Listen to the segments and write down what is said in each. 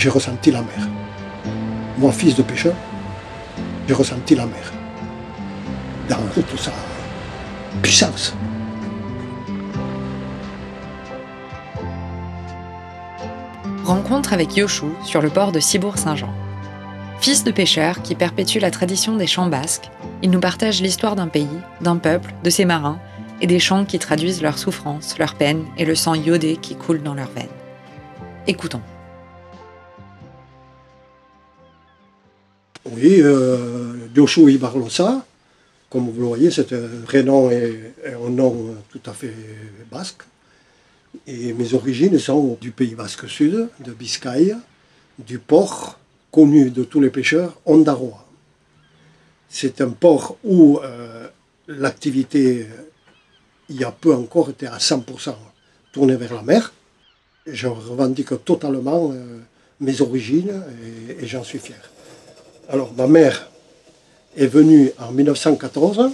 j'ai ressenti la mer. Moi, fils de pêcheur, j'ai ressenti la mer. Dans toute sa puissance. Rencontre avec Yoshou sur le port de Cibourg-Saint-Jean. Fils de pêcheur qui perpétue la tradition des chants basques, il nous partage l'histoire d'un pays, d'un peuple, de ses marins et des chants qui traduisent leurs souffrances, leurs peines et le sang iodé qui coule dans leurs veines. Écoutons. Oui, euh, Yoshou Ibarlosa, comme vous le voyez, c'est un vrai nom et, un nom tout à fait basque. Et mes origines sont du Pays Basque Sud, de Biscaye, du port connu de tous les pêcheurs, Ondaroa. C'est un port où euh, l'activité, il y a peu encore, était à 100% tournée vers la mer. Je revendique totalement euh, mes origines et j'en suis fier. Alors, ma mère est venue en 1914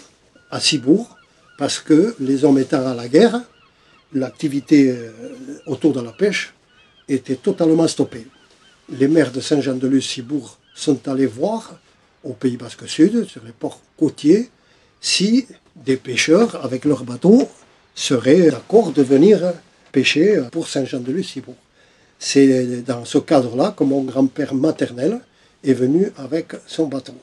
à Cibourg parce que les hommes étant à la guerre, l'activité euh, autour de la pêche était totalement stoppée. Les maires de Saint-Jean-de-Luz, Cibourg sont allés voir au Pays Basque Sud, sur les ports côtiers, si des pêcheurs avec leurs bateaux seraient d'accord de venir pêcher pour Saint-Jean-de-Luz, Cibourg. C'est dans ce cadre-là que mon grand-père maternel est venu avec son bateau.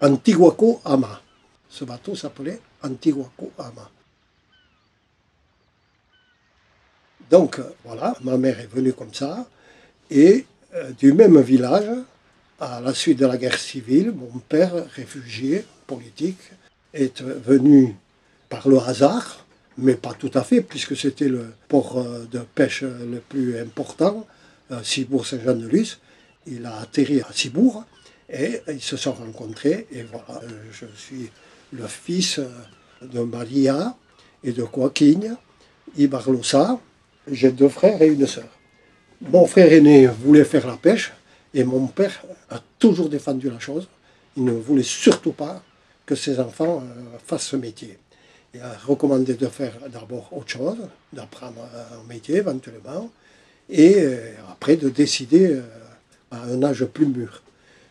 Antiguaco Ama. Ce bateau s'appelait Antiguaco Ama. Donc voilà, ma mère est venue comme ça, et euh, du même village, à la suite de la guerre civile, mon père, réfugié politique, est venu par le hasard, mais pas tout à fait, puisque c'était le port euh, de pêche le plus important, euh, Cibourg-Saint-Jean-de-Luz. Il a atterri à Cibourg et ils se sont rencontrés. Et voilà, je suis le fils de Maria et de Joaquin Ibarlosa, j'ai deux frères et une sœur. Mon frère aîné voulait faire la pêche et mon père a toujours défendu la chose. Il ne voulait surtout pas que ses enfants euh, fassent ce métier. Il a recommandé de faire d'abord autre chose, d'apprendre un métier éventuellement, et euh, après de décider euh, à un âge plus mûr.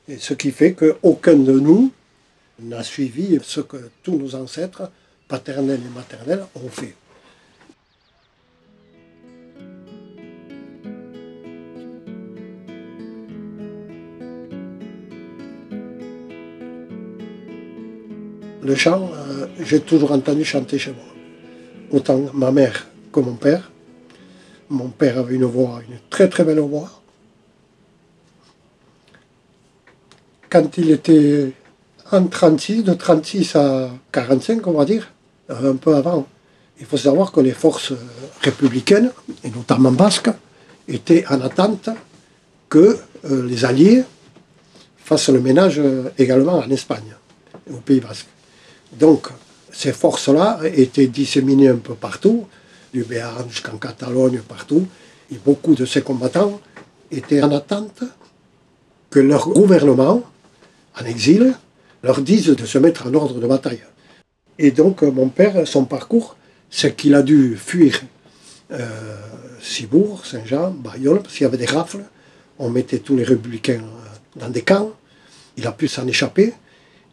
Et ce qui fait qu'aucun de nous n'a suivi ce que tous nos ancêtres, paternels et maternels, ont fait. Le chant, euh, j'ai toujours entendu chanter chez moi. Autant ma mère que mon père. Mon père avait une voix, une très très belle voix. Quand il était en 36, de 36 à 45, on va dire, un peu avant, il faut savoir que les forces républicaines, et notamment basques, étaient en attente que euh, les Alliés fassent le ménage euh, également en Espagne, au Pays Basque. Donc, ces forces-là étaient disséminées un peu partout, du Béarn jusqu'en Catalogne, partout, et beaucoup de ces combattants étaient en attente que leur gouvernement, en exil, leur dise de se mettre en ordre de bataille. Et donc, mon père, son parcours, c'est qu'il a dû fuir euh, Cibourg, Saint-Jean, Bayonne, parce qu'il y avait des rafles. On mettait tous les républicains dans des camps. Il a pu s'en échapper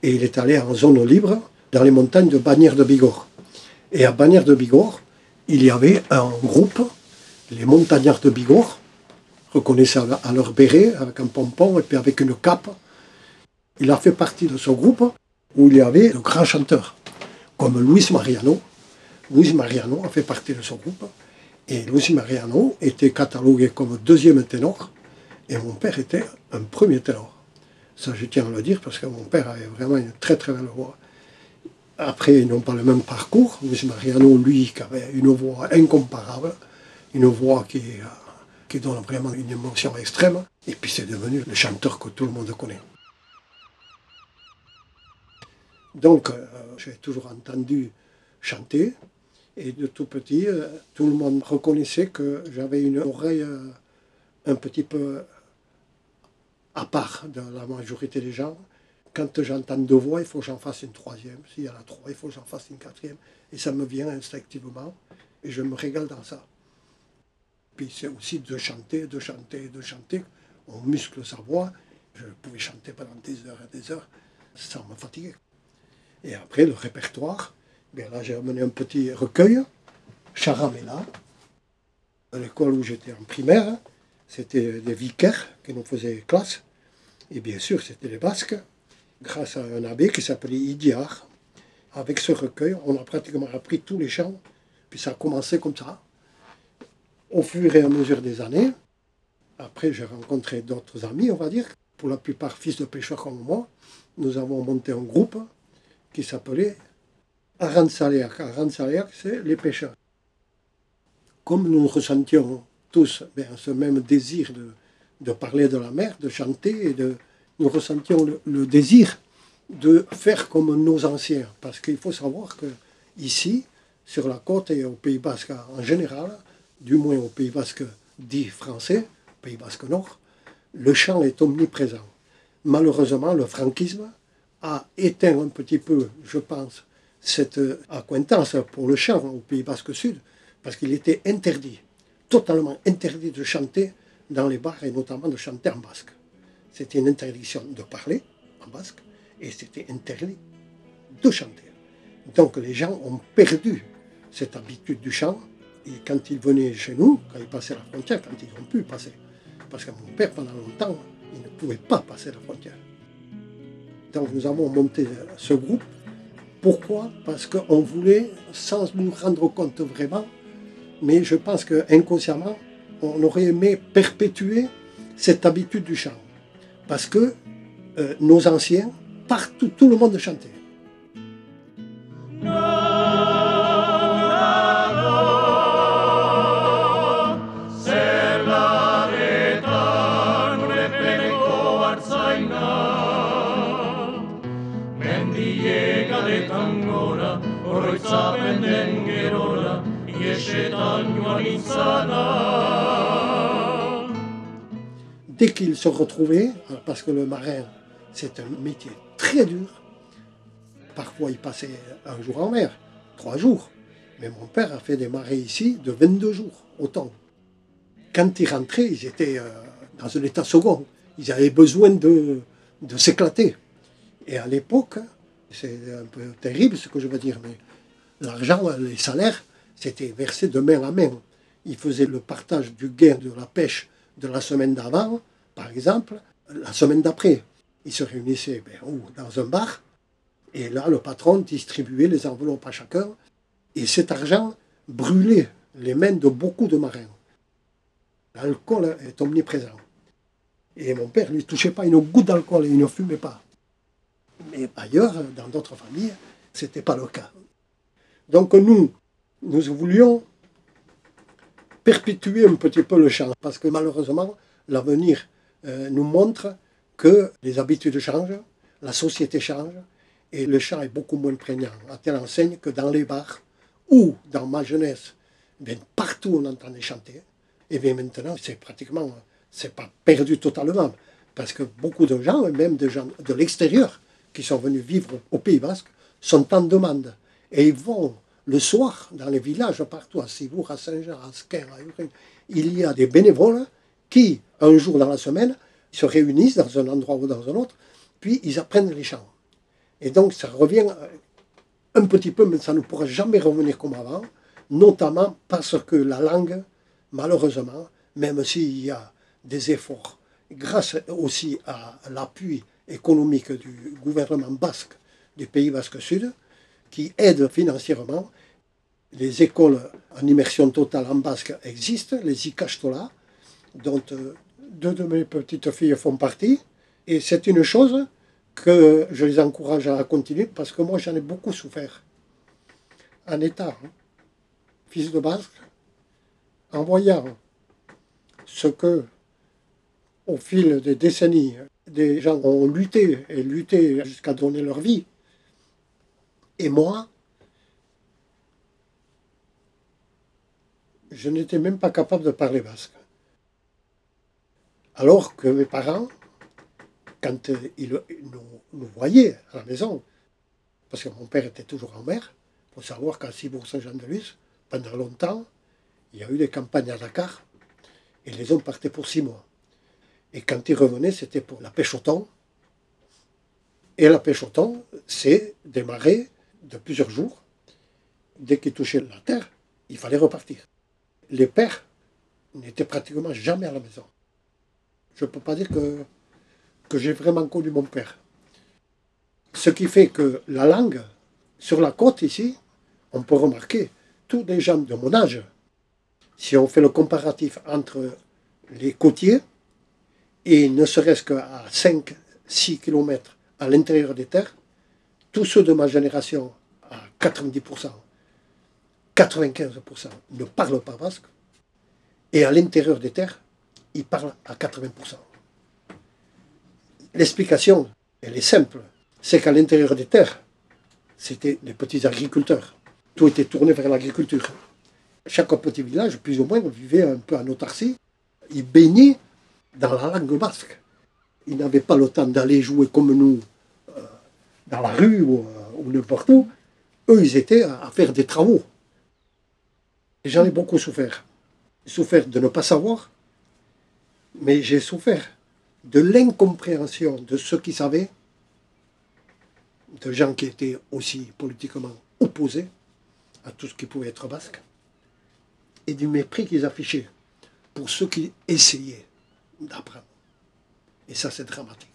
et il est allé en zone libre dans les montagnes de Bagnères de Bigorre. Et à Bagnères de Bigorre, il y avait un groupe, les montagnards de Bigorre, reconnaissaient à leur béret avec un pompon et puis avec une cape. Il a fait partie de ce groupe où il y avait de grands chanteurs, comme Luis Mariano. Luis Mariano a fait partie de ce groupe. Et Luis Mariano était catalogué comme deuxième ténor, et mon père était un premier ténor. Ça, je tiens à le dire parce que mon père avait vraiment une très très belle voix. Après, ils n'ont pas le même parcours. Luis Mariano, lui, qui avait une voix incomparable, une voix qui, euh, qui donne vraiment une émotion extrême. Et puis c'est devenu le chanteur que tout le monde connaît. Donc, euh, j'ai toujours entendu chanter. Et de tout petit, euh, tout le monde reconnaissait que j'avais une oreille un petit peu à part de la majorité des gens quand j'entends deux voix, il faut que j'en fasse une troisième. S'il y en a trois, il faut que j'en fasse une quatrième. Et ça me vient instinctivement. Et je me régale dans ça. Puis c'est aussi de chanter, de chanter, de chanter, on muscle sa voix. Je pouvais chanter pendant des heures et des heures sans me fatiguer. Et après, le répertoire, bien là, j'ai amené un petit recueil, Charamela, à l'école où j'étais en primaire. C'était des vicaires qui nous faisaient classe. Et bien sûr, c'était les Basques, grâce à un abbé qui s'appelait Idiar. Avec ce recueil, on a pratiquement appris tous les chants. Puis ça a commencé comme ça. Au fur et à mesure des années, après j'ai rencontré d'autres amis, on va dire, pour la plupart fils de pêcheurs comme moi. Nous avons monté un groupe qui s'appelait Aranzaleak. Aranzaleak, c'est les pêcheurs. Comme nous ressentions tous ben, ce même désir de, de, parler de la mer, de chanter, et de, nous ressentions le, désir de faire comme nos anciens. Parce qu'il faut savoir que ici, sur la côte et au Pays Basque en général, du moins au Pays Basque dit français, Pays Basque Nord, le chant est omniprésent. Malheureusement, le franquisme a éteint un petit peu, je pense, cette acquaintance pour le chant au Pays Basque Sud, parce qu'il était interdit, totalement interdit de chanter dans les bars et notamment de chanter en basque. C'était une interdiction de parler en basque et c'était interdit de chanter. Donc les gens ont perdu cette habitude du chant et quand ils venaient chez nous, quand ils passaient la frontière, quand ils ont pu passer, parce que mon père pendant longtemps, il ne pouvait pas passer la frontière. Nous avons monté ce groupe. Pourquoi? Parce qu'on voulait, sans nous rendre compte vraiment, mais je pense qu'inconsciemment, on aurait aimé perpétuer cette habitude du chant. Parce que euh, nos anciens, partout, tout le monde chantait. Dès qu'ils se retrouvaient, parce que le marin, c'est un métier très dur, parfois il passait un jour en mer, trois jours. Mais mon père a fait des marées ici de 22 jours, autant. Quand ils rentraient, ils étaient euh, dans un état second. Ils avaient besoin de, de s'éclater. Et à l'époque, c'est un peu terrible ce que je veux dire, mais l'argent, les salaires, c'était versé de main à main. Ils faisaient le partage du gain de la pêche de la semaine d'avant, par exemple, la semaine d'après. Ils se réunissaient ben, dans un bar, et là, le patron distribuait les enveloppes à chacun, et cet argent brûlait les mains de beaucoup de marins. L'alcool est omniprésent. Et mon père ne touchait pas une goutte d'alcool et il ne fumait pas. Mais ailleurs, dans d'autres familles, ce n'était pas le cas. Donc nous, nous voulions perpétuer un petit peu le chant, parce que malheureusement, l'avenir euh, nous montre que les habitudes changent, la société change, et le chant est beaucoup moins prégnant, à telle enseigne que dans les bars, ou dans ma jeunesse, bien, partout on entendait chanter, et bien maintenant, c'est pratiquement, c'est pas perdu totalement, parce que beaucoup de gens, même des gens de l'extérieur, qui sont venus vivre au Pays Basque, sont en demande, et ils vont le soir, dans les villages partout, à Cibourg, à Saint-Jean, à Squin, à Urin, il y a des bénévoles qui, un jour dans la semaine, se réunissent dans un endroit ou dans un autre, puis ils apprennent les chants. Et donc ça revient euh, un petit peu, mais ça ne pourra jamais revenir comme avant, notamment parce que la langue, malheureusement, même s'il y a des efforts, grâce aussi à l'appui économique du gouvernement basque du Pays Basque Sud, qui aide financièrement. Les écoles en immersion totale en basque existent, les ICASTOLA, dont euh, deux de mes petites filles font partie. Et c'est une chose que je les encourage à continuer parce que moi j'en ai beaucoup souffert. En état, fils de basque, en voyant ce que, au fil des décennies, des gens ont lutté et lutté jusqu'à donner leur vie et moi, je n'étais même pas capable de parler basque. Alors que mes parents, quand ils nous, voyaient à la maison, parce que mon père était toujours en mer, il faut savoir qu'à Cibourg-Saint-Jean-de-Luz, pendant longtemps, il y a eu des campagnes à Dakar, et les hommes partaient pour six mois. Et quand ils revenaient, c'était pour la pêche au thon. Et la pêche au thon, c'est démarrer de plusieurs jours. Dès qu'ils touchaient la terre, il fallait repartir. Les pères n'étaient pratiquement jamais à la maison. Je ne peux pas dire que, que j'ai vraiment connu mon père. Ce qui fait que la langue, sur la côte ici, on peut remarquer, tous les gens de mon âge, si on fait le comparatif entre les côtiers et ne serait-ce qu'à 5-6 km à l'intérieur des terres, tous ceux de ma génération, à 90%, 95% ne parlent pas basque, et à l'intérieur des terres, ils parlent à 80%. L'explication, elle est simple, c'est qu'à l'intérieur des terres, c'était les petits agriculteurs. Tout était tourné vers l'agriculture. Chaque petit village, plus ou moins, vivait un peu en autarcie. Ils baignaient dans la langue basque. Ils n'avaient pas le temps d'aller jouer comme nous dans la rue ou, euh, n'importe où. Eux, ils étaient à, faire des travaux. J'en ai beaucoup souffert. J'ai souffert de ne pas savoir, mais j'ai souffert de l'incompréhension de ceux qui savaient, de gens qui étaient aussi politiquement opposés à tout ce qui pouvait être basque, et du mépris qu'ils affichaient pour ceux qui essayaient d'apprendre. Et ça, c'est dramatique.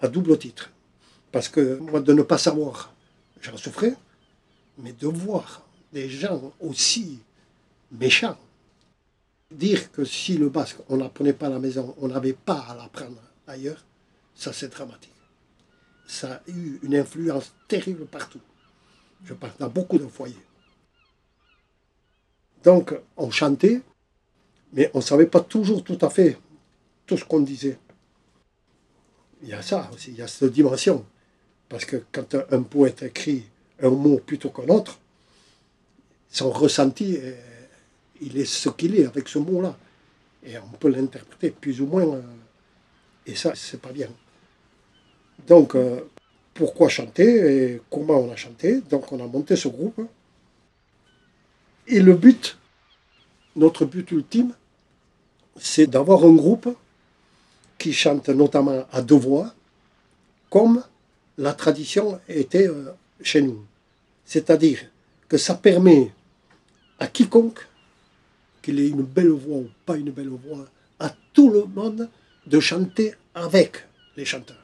À double titre. Parce que moi, de ne pas savoir, j'en souffrais, mais de voir des gens aussi méchants dire que si le basque, on n'apprenait pas à la maison, on n'avait pas à l'apprendre ailleurs, ça c'est dramatique. Ça a eu une influence terrible partout. Je parle dans beaucoup de foyers. Donc, on chantait, mais on ne savait pas toujours tout à fait tout ce qu'on disait. Il y a ça aussi, il y a cette dimension. Parce que quand un poète écrit un mot plutôt qu'un autre, son ressenti, il est ce qu'il est avec ce mot-là. Et on peut l'interpréter plus ou moins. Euh, et ça, c'est pas bien. Donc, euh, pourquoi chanter et comment on a chanté? Donc, on a monté ce groupe. Et le but, notre but ultime, c'est d'avoir un groupe qui chante notamment à deux voix, comme la tradition était euh, chez nous. C'est-à-dire que ça permet à quiconque, qu'il ait une belle voix ou pas une belle voix, à tout le monde de chanter avec les chanteurs.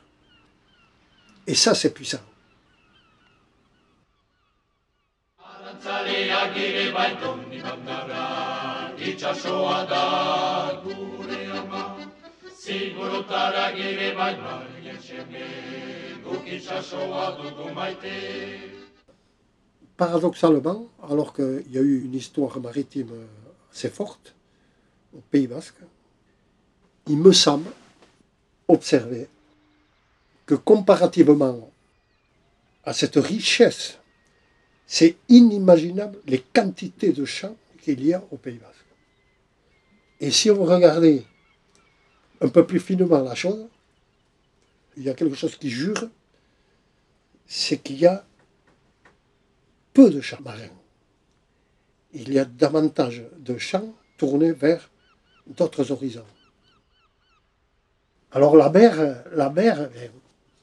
Et ça, c'est puissant. Paradoxalement, alors qu'il y a eu une histoire maritime assez forte au Pays Basque, il me semble observer que comparativement à cette richesse, c'est inimaginable les quantités de chants qu'il y a au Pays Basque. Et si vous regardez un peu plus finement la chose, il y a quelque chose qui jure, c'est qu'il y a peu de chants marins. Il y a davantage de chants tournés vers d'autres horizons. Alors la mer, la mer,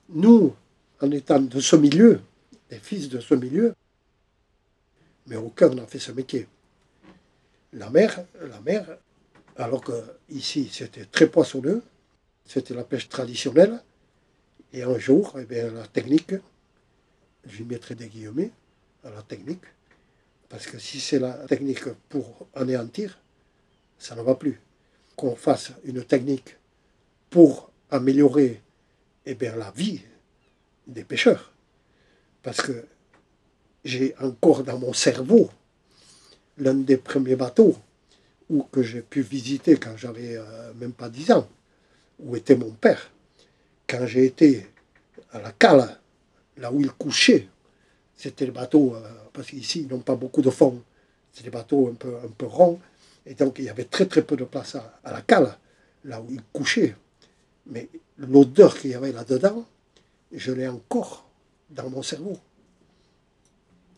nous, en étant de ce milieu, des fils de ce milieu, mais aucun n'a fait ce métier. La mer, la mer, alors que ici c'était très poissonneux, c'était la pêche traditionnelle, et un jour, eh la technique, je mettrai des guillemets à la technique, parce que si c'est la technique pour anéantir, ça ne va plus. Qu'on fasse une technique pour améliorer eh bien, la vie des pêcheurs. Parce que j'ai encore dans mon cerveau l'un des premiers bateaux où que j'ai pu visiter quand j'avais euh, même pas 10 ans, où était mon père. Quand j'ai été à la cale, là où il couchait, c'était le bateau, euh, parce qu'ici, ils n'ont pas beaucoup de fond, c'est des bateaux un peu, un peu ronds, et donc il y avait très très peu de place à, la cale, là où il couchait. Mais l'odeur qu'il y avait là-dedans, je l'ai encore dans mon cerveau.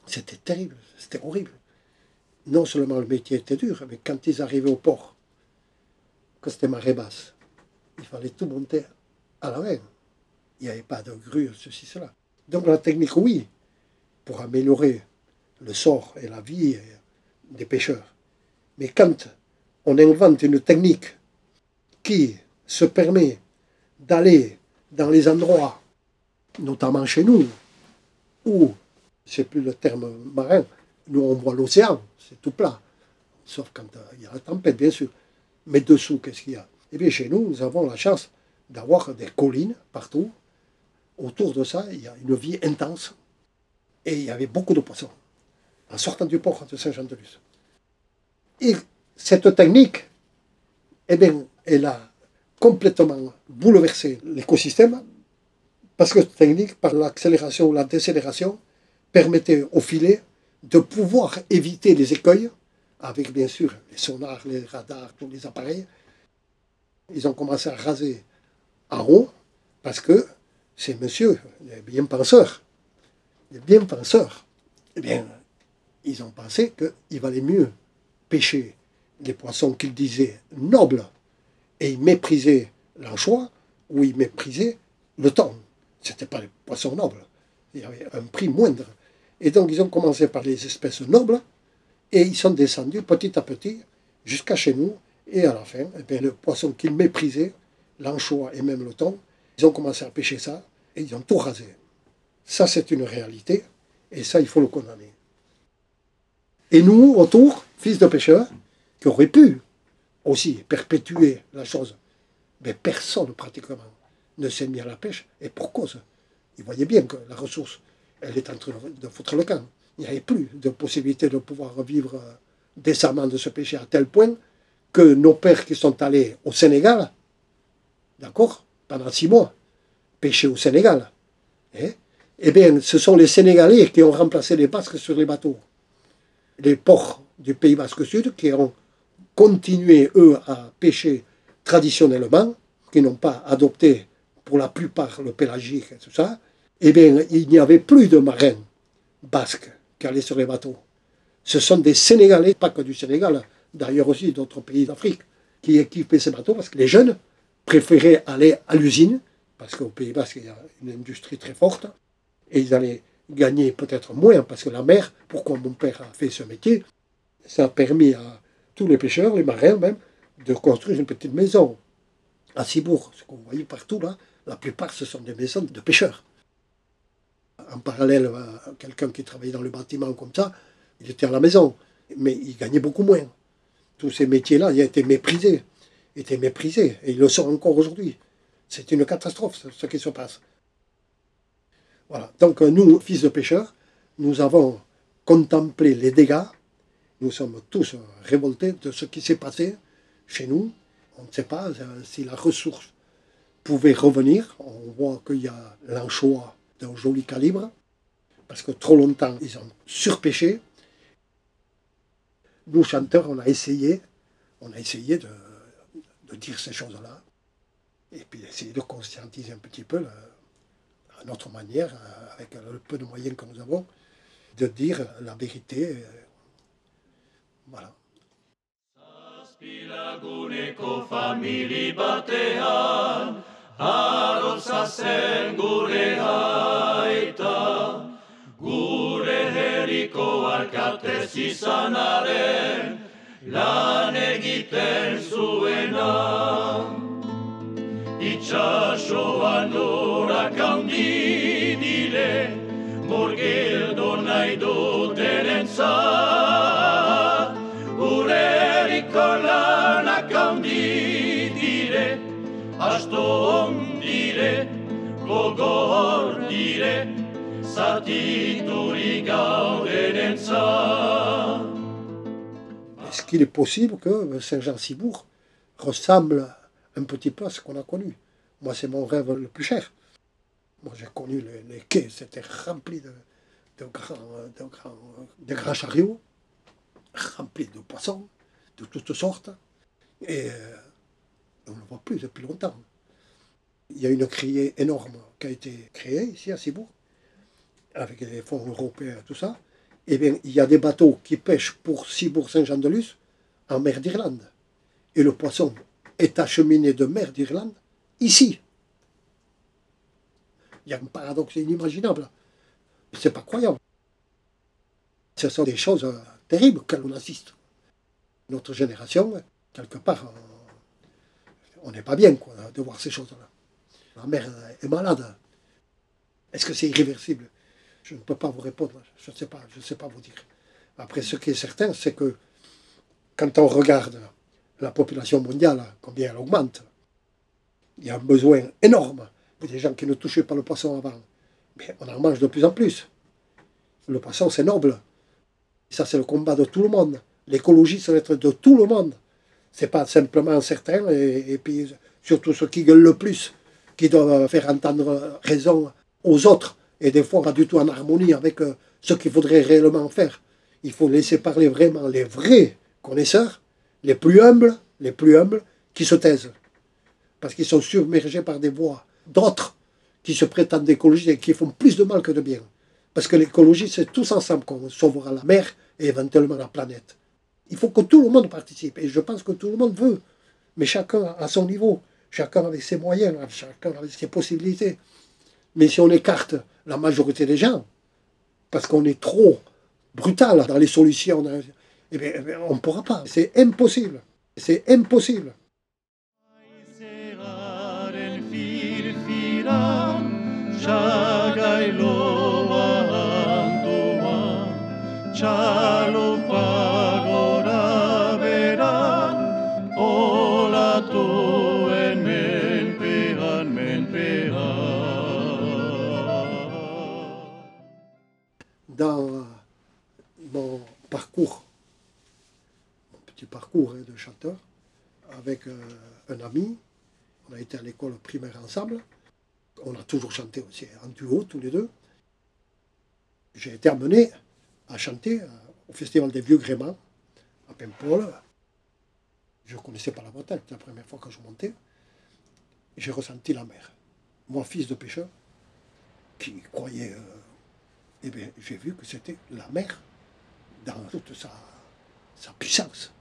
C'était terrible, c'était horrible. Non seulement le métier était dur, mais quand ils arrivaient au port, que c'était marée basse, il fallait tout monter à la main. Il n'y avait pas de grue, ceci, cela. Donc la technique, oui, pour améliorer le sort et la vie des pêcheurs. Mais quand on invente une technique qui se permet d'aller dans les endroits, notamment chez nous, où, c'est plus le terme marin, nous on voit l'océan, c'est tout plat, sauf quand euh, il y a la tempête, bien sûr. Mais dessous, qu'est-ce qu'il y a? Eh bien, chez nous, nous avons la chance d'avoir des collines partout. Autour de ça, il y a une vie intense. Et il y avait beaucoup de poissons en sortant du port de Saint-Jean-de-Luz. Et cette technique, eh bien, elle a complètement bouleversé l'écosystème parce que cette technique, par l'accélération ou la décélération, permettait au filet de pouvoir éviter les écueils avec bien sûr les sonars, les radars, tous les appareils. Ils ont commencé à raser en haut parce que ces messieurs, les bien penseurs, les bien penseurs, eh bien, ils ont pensé qu'il valait mieux pêcher les poissons qu'ils disaient nobles et ils méprisaient l'anchois ou ils méprisaient le thon. Ce n'étaient pas les poissons nobles. Il y avait un prix moindre. Et donc ils ont commencé par les espèces nobles et ils sont descendus petit à petit jusqu'à chez nous. Et à la fin, eh le poisson qu'ils méprisaient, l'anchois et même le thon, ils ont commencé à pêcher ça et ils ont tout rasé. Ça, c'est une réalité et ça, il faut le condamner. Et nous, autour, fils de pêcheurs, qui auraient pu aussi perpétuer la chose, mais personne pratiquement ne s'est mis à la pêche, et pour cause. Ils voyaient bien que la ressource, elle est en train de foutre le camp. Il n'y avait plus de possibilité de pouvoir vivre euh, décemment de ce péché à tel point que nos pères qui sont allés au Sénégal, d'accord, pendant six mois, pêcher au Sénégal, hein, eh bien, ce sont les Sénégalais qui ont remplacé les Basques sur les bateaux. Les ports du Pays Basque Sud qui ont continué, eux, à pêcher traditionnellement, qui n'ont pas adopté pour la plupart le pélagique et tout ça, eh bien, il n'y avait plus de marins basques qui allaient sur les bateaux. Ce sont des Sénégalais, pas que du Sénégal, d'ailleurs aussi d'autres pays d'Afrique, qui équipaient ces bateaux parce que les jeunes préféraient aller à l'usine, parce qu'au Pays Basque, il y a une industrie très forte, et ils allaient gagner peut-être moins, parce que la mer, pourquoi mon père a fait ce métier, ça a permis à tous les pêcheurs, les marins même, de construire une petite maison à Cibourg. Ce que vous voyez partout là, la plupart ce sont des maisons de pêcheurs. En parallèle, quelqu'un qui travaillait dans le bâtiment comme ça, il était à la maison, mais il gagnait beaucoup moins. Tous ces métiers-là, ils étaient méprisés, étaient méprisés, et ils le sont encore aujourd'hui. C'est une catastrophe ce qui se passe. Voilà. Donc nous, fils de pêcheurs, nous avons contemplé les dégâts. Nous sommes tous révoltés de ce qui s'est passé chez nous. On ne sait pas euh, si la ressource pouvait revenir. On voit qu'il y a l'anchois d'un joli calibre, parce que trop longtemps, ils ont surpêché. Nous, chanteurs, on a essayé, on a essayé de, de dire ces choses-là, et puis d'essayer de conscientiser un petit peu à notre manière, euh, avec le peu de moyens que nous avons, de dire la vérité. Euh, voilà. Gure lan egiten zuena. Itxasoan horak handi dire, murgildu nahi duten entzat. Ureriko lanak handi dire, asto dire, gogor dire, zatiturik gauden entzat. Qu'il est possible que Saint-Jean-Cibourg ressemble un petit peu à ce qu'on a connu. Moi, c'est mon rêve le plus cher. Moi, j'ai connu les, quais, c'était rempli de grands chariots, remplis de poissons de toutes sortes. Et euh, on ne le voit plus depuis longtemps. Il y a une criée énorme qui a été créée ici à Cibourg, avec les fonds européens et tout ça. Eh bien, il y a des bateaux qui pêchent pour Cibourg-Saint-Jean-de-Luz en mer d'Irlande. Et le poisson est acheminé de mer d'Irlande ici. Il y a un paradoxe inimaginable. C'est pas croyable. Ce sont des choses euh, terribles auxquelles on assiste. Notre génération, quelque part, on n'est pas bien quoi, de voir ces choses-là. Ma mère est malade. Est-ce que c'est irréversible? Je ne peux pas vous répondre. Je ne sais pas, je sais pas vous dire. Après, ce qui est certain, c'est que quand on regarde la population mondiale, combien elle augmente, il y a un besoin énorme. A des gens qui ne touchaient pas le poisson avant. Mais on en mange de plus en plus. Le poisson, c'est noble. Ça, c'est le combat de tout le monde. L'écologie, ça va être de tout le monde. C'est pas simplement certains, et, puis surtout ceux qui gueulent le plus, qui doivent faire entendre raison aux autres, et des fois pas du tout en harmonie avec euh, ce qu'il faudrait réellement faire. Il faut laisser parler vraiment les vrais connaisseurs, les plus humbles, les plus humbles, qui se taisent. Parce qu'ils sont submergés par des voix d'autres qui se prétendent écologistes et qui font plus de mal que de bien. Parce que l'écologie, c'est tous ensemble qu'on sauvera la mer et éventuellement la planète. Il faut que tout le monde participe. Et je pense que tout le monde veut. Mais chacun à son niveau. Chacun avec ses moyens. Chacun avec ses possibilités. Mais si on écarte la majorité des gens, parce qu'on est trop brutal dans les solutions, eh bien, on ne pourra pas. C'est impossible. C'est impossible. Hein, de chanteur, avec euh, un ami, on a été à l'école primaire ensemble, on a toujours chanté aussi en duo tous les deux. J'ai été amené à chanter euh, au Festival des Vieux Gréments, à Paimpol. Je ne connaissais pas la Bretagne, c'était la première fois que je montais. J'ai ressenti la mer. Moi, fils de pêcheur, qui croyait. Euh, eh bien, j'ai vu que c'était la mer dans toute sa, sa puissance.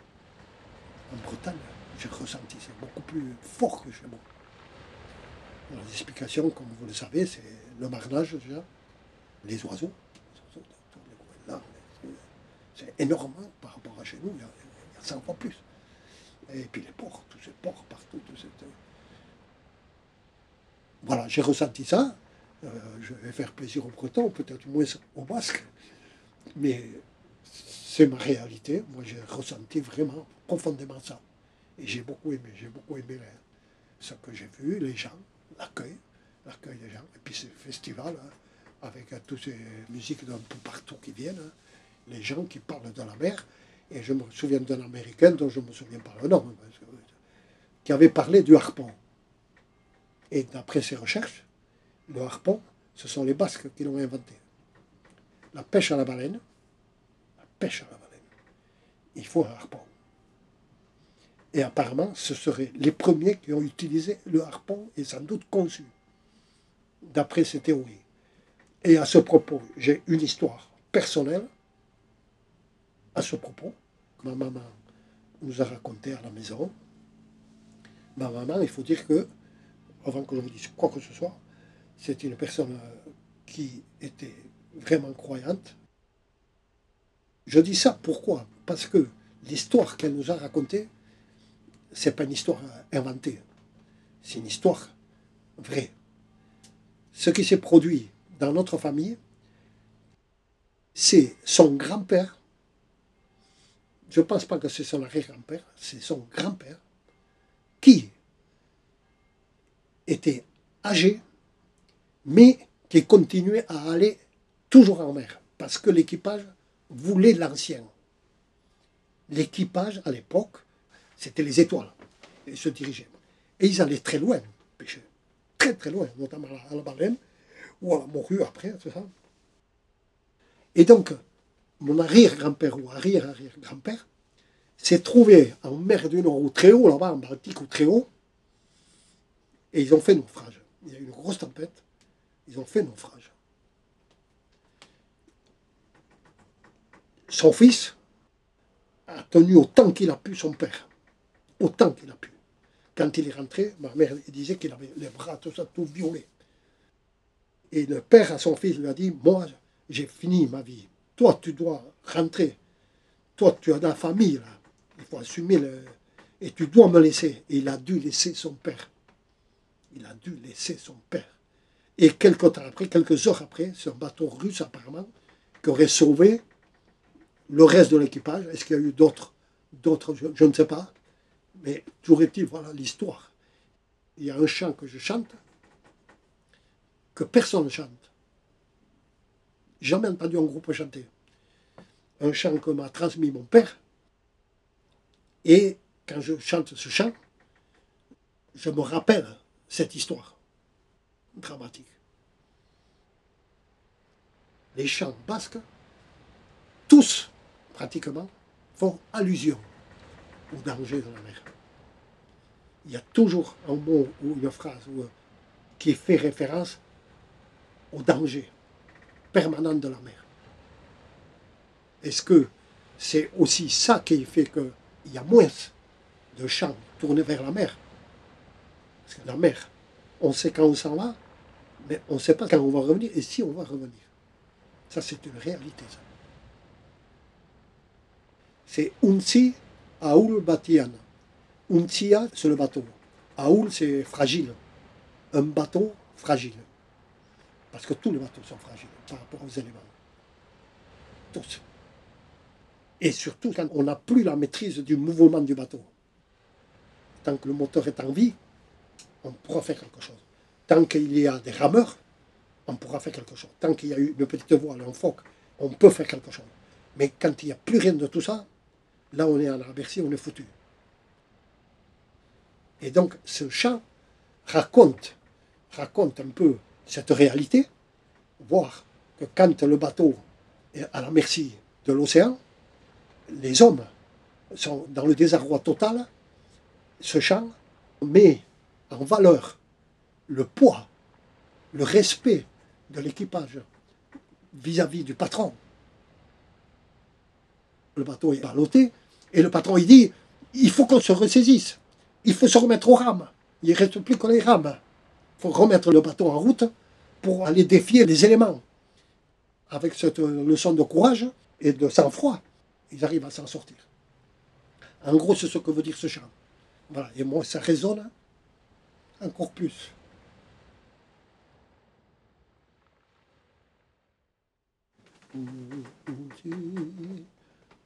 En Bretagne, j'ai ressenti, c'est beaucoup plus fort que chez moi. Les explications, comme vous le savez, c'est le marnage déjà, les oiseaux, c'est énorme par rapport à chez nous, il y, a, 100 fois plus. Et puis les porcs, tous ces porcs partout. Voilà, j'ai ressenti ça. Euh, je vais faire plaisir aux Bretons, peut-être moins aux Basques. Mais c'est ma réalité. Moi, j'ai ressenti vraiment profondément ça. Et j'ai beaucoup aimé. J'ai beaucoup aimé ce que j'ai vu, les gens, l'accueil, l'accueil des gens. Et puis ce festival, hein, avec euh, toutes ces musiques d'un peu partout qui viennent. Hein les gens qui parlent de la mer. Et je me souviens d'un Américain dont je ne me souviens pas le nom, qui avait parlé du harpon. Et d'après ses recherches, le harpon, ce sont les Basques qui l'ont inventé. La pêche à la baleine, pêche à la baleine, il faut un harpon. Et apparemment, ce seraient les premiers qui ont utilisé le harpon et sans doute conçu, d'après ces théories. Et à ce propos, j'ai une histoire personnelle à ce propos, ma maman nous a raconté à la maison. Ma maman, il faut dire que, avant que je vous dise quoi que ce soit, c'est une personne qui était vraiment croyante. Je dis ça pourquoi? Parce que l'histoire qu'elle nous a racontée, c'est pas une histoire inventée, c'est une histoire vraie. Ce qui s'est produit dans notre famille, c'est son grand-père. Je ne pense pas que c'est son arrière-grand-père, c'est son grand-père, qui était âgé, mais qui continuait à aller toujours en mer, parce que l'équipage voulait l'ancien. L'équipage, à l'époque, c'était les étoiles, ils se dirigeaient. Et ils allaient très loin pêcher, très très loin, notamment à la baleine, ou à la morue après, tout ça. Et donc, mon arrière-grand-père ou arrière-arrière-grand-père s'est trouvé en mer du Nord ou très haut, là-bas, en Baltique ou très haut, et ils ont fait naufrage. Il y a eu une grosse tempête, ils ont fait naufrage. Son fils a tenu autant qu'il a pu son père, autant qu'il a pu. quand il est rentré, ma mère disait qu'il avait les bras, tout ça, tout violé. Et le père à son fils lui a dit, moi, j'ai fini ma vie. Toi, tu dois rentrer. Toi, tu as la famille, là. Il faut assumer le... Et tu dois me laisser. Et il a dû laisser son père. Il a dû laisser son père. Et quelques temps après, quelques heures après, c'est un bateau russe apparemment, qui aurait sauvé le reste de l'équipage. Est-ce qu'il y a eu d'autres D'autres, je, ne sais pas. Mais toujours est-il, voilà l'histoire. Il y a un chant que je chante, que personne ne chante. Jamais entendu un groupe chanter. Un chant que m'a transmis mon père. Et quand je chante ce chant, je me rappelle cette histoire dramatique. Les chants basques, tous pratiquement, font allusion au danger de la mer. Il y a toujours un mot ou une phrase qui fait référence au danger permanent de la mer. Est-ce que c'est aussi ça qui fait qu'il y a moins de chants tournés vers la mer? Parce que la mer, on sait quand on s'en va, mais on ne sait pas quand on va revenir et si on va revenir. Ça, c'est une réalité. Ça. C'est Unsi Aoul Batian. Unsia, c'est le bateau. Aoul, c'est fragile. Un bateau fragile. Parce que tous les bateaux sont fragiles par rapport aux éléments. Tous. Et surtout quand on n'a plus la maîtrise du mouvement du bateau. Tant que le moteur est en vie, on pourra faire quelque chose. Tant qu'il y a des rameurs, on pourra faire quelque chose. Tant qu'il y a eu une petite voile, un phoque, on peut faire quelque chose. Mais quand il n'y a plus rien de tout ça, là on est en Bercy, on est foutu. Et donc ce chant raconte, raconte un peu cette réalité, voir que quand le bateau est à la merci de l'océan, les hommes sont dans le désarroi total. Ce chant met en valeur le poids, le respect de l'équipage vis-à-vis du patron. Le bateau est ballotté et le patron il dit il faut qu'on se ressaisisse, il faut se remettre aux rames. Il ne reste plus que les rames. Il faut remettre le bateau en route pour aller défier les éléments. Avec cette leçon de courage et de sang-froid, ils arrivent à s'en sortir. En gros, c'est ce que veut dire ce chant. Voilà. Et moi, ça résonne encore plus.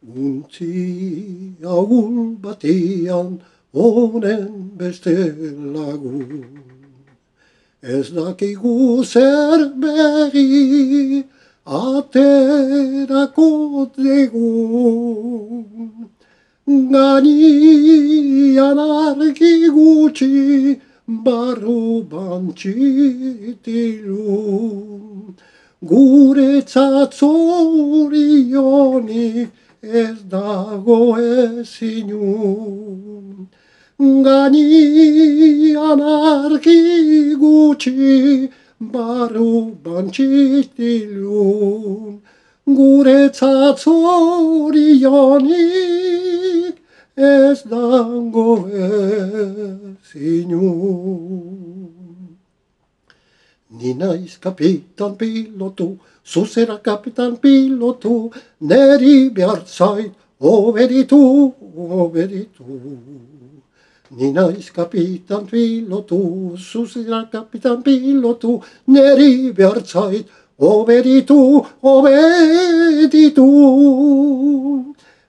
Untzi aul batean honen beste lagun. Ez dakigu zer berri aterako degun. Gaian argi gutxi barru bantxitilun. Guretzat zorionik ez dago ezinun. Gaian argi gutxi barru bantxitilun. Guretzat zorionik ez dago ezinun. Ni naiz kapitan pilotu, zuzera kapitan pilotu, neri behar zait, oberitu, oberitu. Ni naiz kapitan pilotu, zuzera kapitan pilotu, neri behar zait, oberitu, oberitu.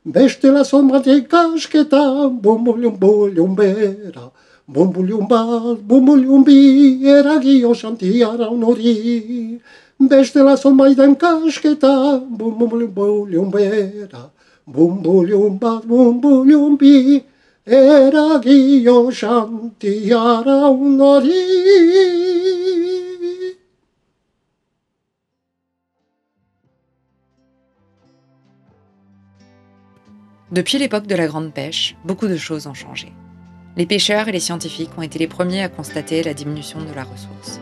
Bestela zonbatek kasketan, bumbulium bulium bera, Bumbulium bat, bumbulium bi, eragio santiara honori. Depuis l'époque de la Grande Pêche, beaucoup de choses ont changé. Les pêcheurs et les scientifiques ont été les premiers à constater la diminution de la ressource.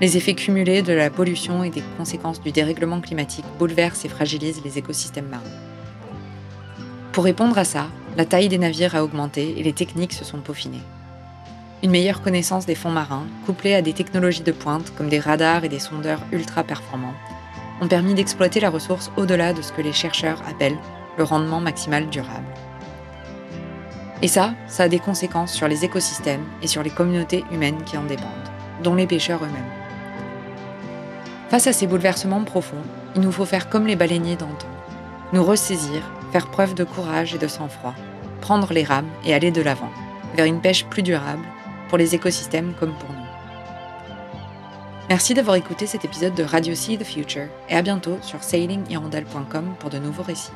Les effets cumulés de la pollution et des conséquences du dérèglement climatique bouleversent et fragilisent les écosystèmes marins. Pour répondre à ça, la taille des navires a augmenté et les techniques se sont peaufinées. Une meilleure connaissance des fonds marins, couplée à des technologies de pointe comme des radars et des sondeurs ultra performants, ont permis d'exploiter la ressource au-delà de ce que les chercheurs appellent le rendement maximal durable. Et ça, ça a des conséquences sur les écosystèmes et sur les communautés humaines qui en dépendent, dont les pêcheurs eux-mêmes. Face à ces bouleversements profonds, il nous faut faire comme les baleiniers d'antan, nous ressaisir, faire preuve de courage et de sang-froid, prendre les rames et aller de l'avant, vers une pêche plus durable, pour les écosystèmes comme pour nous. Merci d'avoir écouté cet épisode de Radio See the Future et à bientôt sur sailinghirondelle.com pour de nouveaux récits.